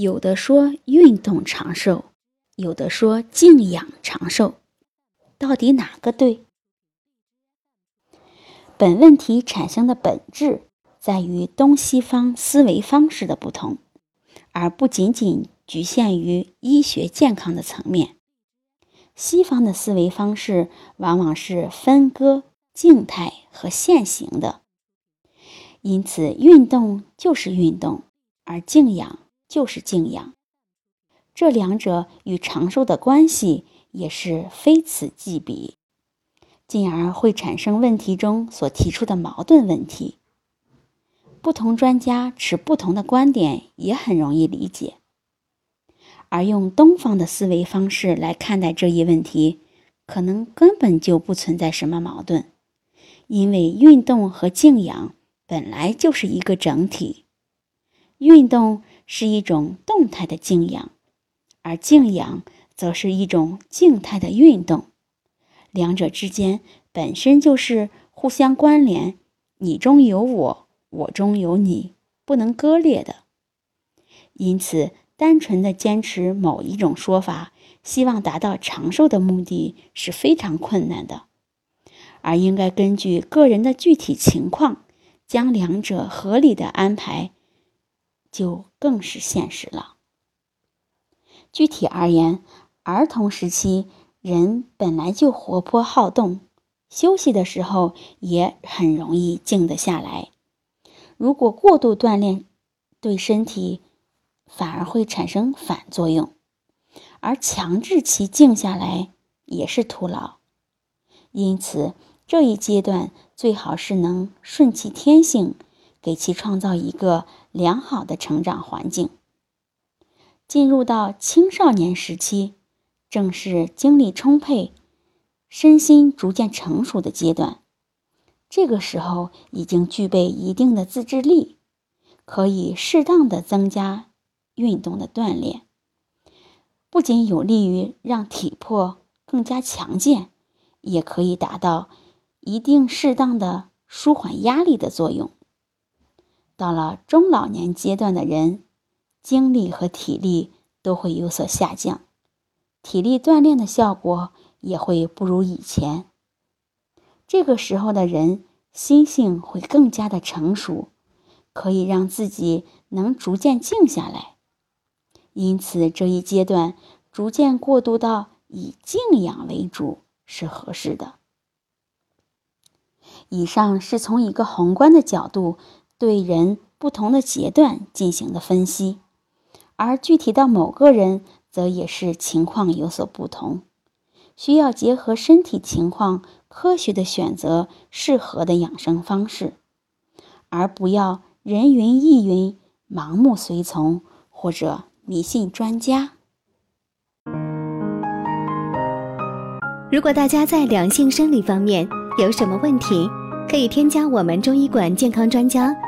有的说运动长寿，有的说静养长寿，到底哪个对？本问题产生的本质在于东西方思维方式的不同，而不仅仅局限于医学健康的层面。西方的思维方式往往是分割静态和现行的，因此运动就是运动，而静养。就是静养，这两者与长寿的关系也是非此即彼，进而会产生问题中所提出的矛盾问题。不同专家持不同的观点也很容易理解，而用东方的思维方式来看待这一问题，可能根本就不存在什么矛盾，因为运动和静养本来就是一个整体，运动。是一种动态的静养，而静养则是一种静态的运动，两者之间本身就是互相关联，你中有我，我中有你，不能割裂的。因此，单纯的坚持某一种说法，希望达到长寿的目的是非常困难的，而应该根据个人的具体情况，将两者合理的安排。就更是现实了。具体而言，儿童时期人本来就活泼好动，休息的时候也很容易静得下来。如果过度锻炼，对身体反而会产生反作用，而强制其静下来也是徒劳。因此，这一阶段最好是能顺其天性。给其创造一个良好的成长环境。进入到青少年时期，正是精力充沛、身心逐渐成熟的阶段。这个时候已经具备一定的自制力，可以适当的增加运动的锻炼，不仅有利于让体魄更加强健，也可以达到一定适当的舒缓压力的作用。到了中老年阶段的人，精力和体力都会有所下降，体力锻炼的效果也会不如以前。这个时候的人心性会更加的成熟，可以让自己能逐渐静下来。因此，这一阶段逐渐过渡到以静养为主是合适的。以上是从一个宏观的角度。对人不同的阶段进行的分析，而具体到某个人，则也是情况有所不同，需要结合身体情况，科学的选择适合的养生方式，而不要人云亦云、盲目随从或者迷信专家。如果大家在两性生理方面有什么问题，可以添加我们中医馆健康专家。